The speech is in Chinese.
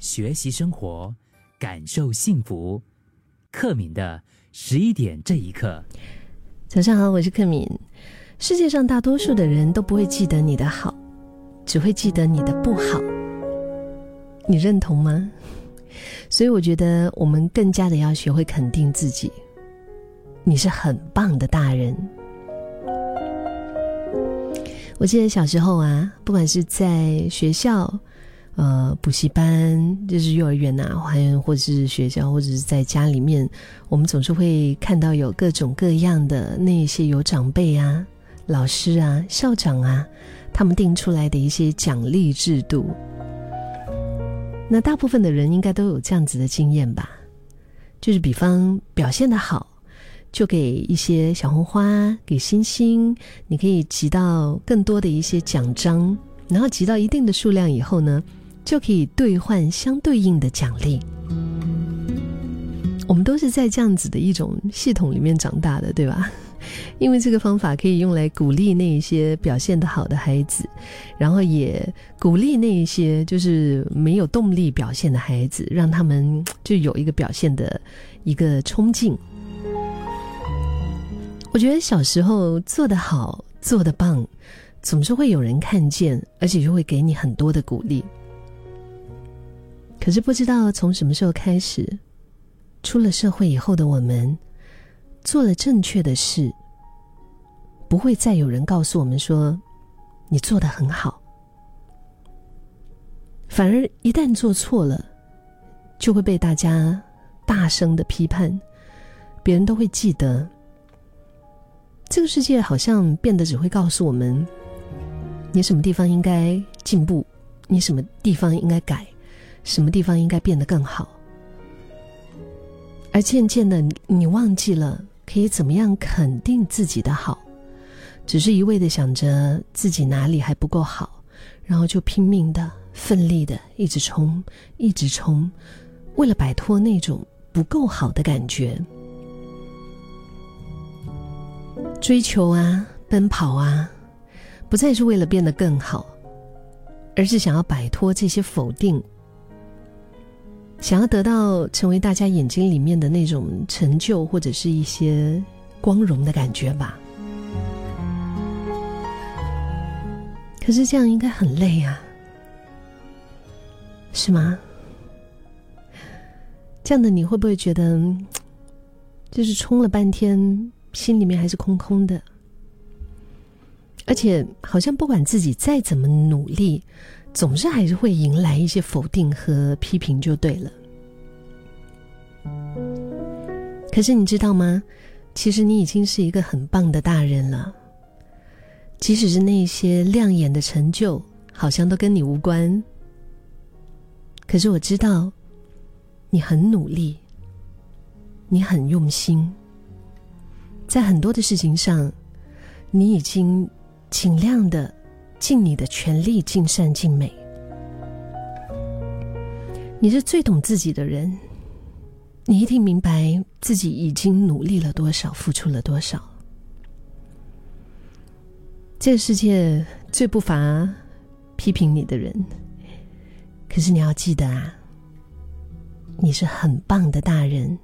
学习生活，感受幸福。克敏的十一点这一刻，早上好，我是克敏。世界上大多数的人都不会记得你的好，只会记得你的不好。你认同吗？所以我觉得我们更加的要学会肯定自己。你是很棒的大人。我记得小时候啊，不管是在学校。呃，补习班就是幼儿园呐，还或者是学校，或者是在家里面，我们总是会看到有各种各样的那些有长辈啊、老师啊、校长啊，他们定出来的一些奖励制度。那大部分的人应该都有这样子的经验吧？就是比方表现的好，就给一些小红花，给星星，你可以集到更多的一些奖章，然后集到一定的数量以后呢？就可以兑换相对应的奖励。我们都是在这样子的一种系统里面长大的，对吧？因为这个方法可以用来鼓励那一些表现的好的孩子，然后也鼓励那一些就是没有动力表现的孩子，让他们就有一个表现的一个冲劲。我觉得小时候做得好、做得棒，总是会有人看见，而且就会给你很多的鼓励。可是不知道从什么时候开始，出了社会以后的我们，做了正确的事，不会再有人告诉我们说你做的很好，反而一旦做错了，就会被大家大声的批判，别人都会记得。这个世界好像变得只会告诉我们，你什么地方应该进步，你什么地方应该改。什么地方应该变得更好？而渐渐的，你忘记了可以怎么样肯定自己的好，只是一味的想着自己哪里还不够好，然后就拼命的、奋力的一直冲、一直冲，为了摆脱那种不够好的感觉，追求啊、奔跑啊，不再是为了变得更好，而是想要摆脱这些否定。想要得到成为大家眼睛里面的那种成就，或者是一些光荣的感觉吧。可是这样应该很累啊，是吗？这样的你会不会觉得，就是冲了半天，心里面还是空空的？而且好像不管自己再怎么努力。总是还是会迎来一些否定和批评，就对了。可是你知道吗？其实你已经是一个很棒的大人了。即使是那些亮眼的成就，好像都跟你无关。可是我知道，你很努力，你很用心，在很多的事情上，你已经尽量的。尽你的全力，尽善尽美。你是最懂自己的人，你一定明白自己已经努力了多少，付出了多少。这个世界最不乏批评你的人，可是你要记得啊，你是很棒的大人。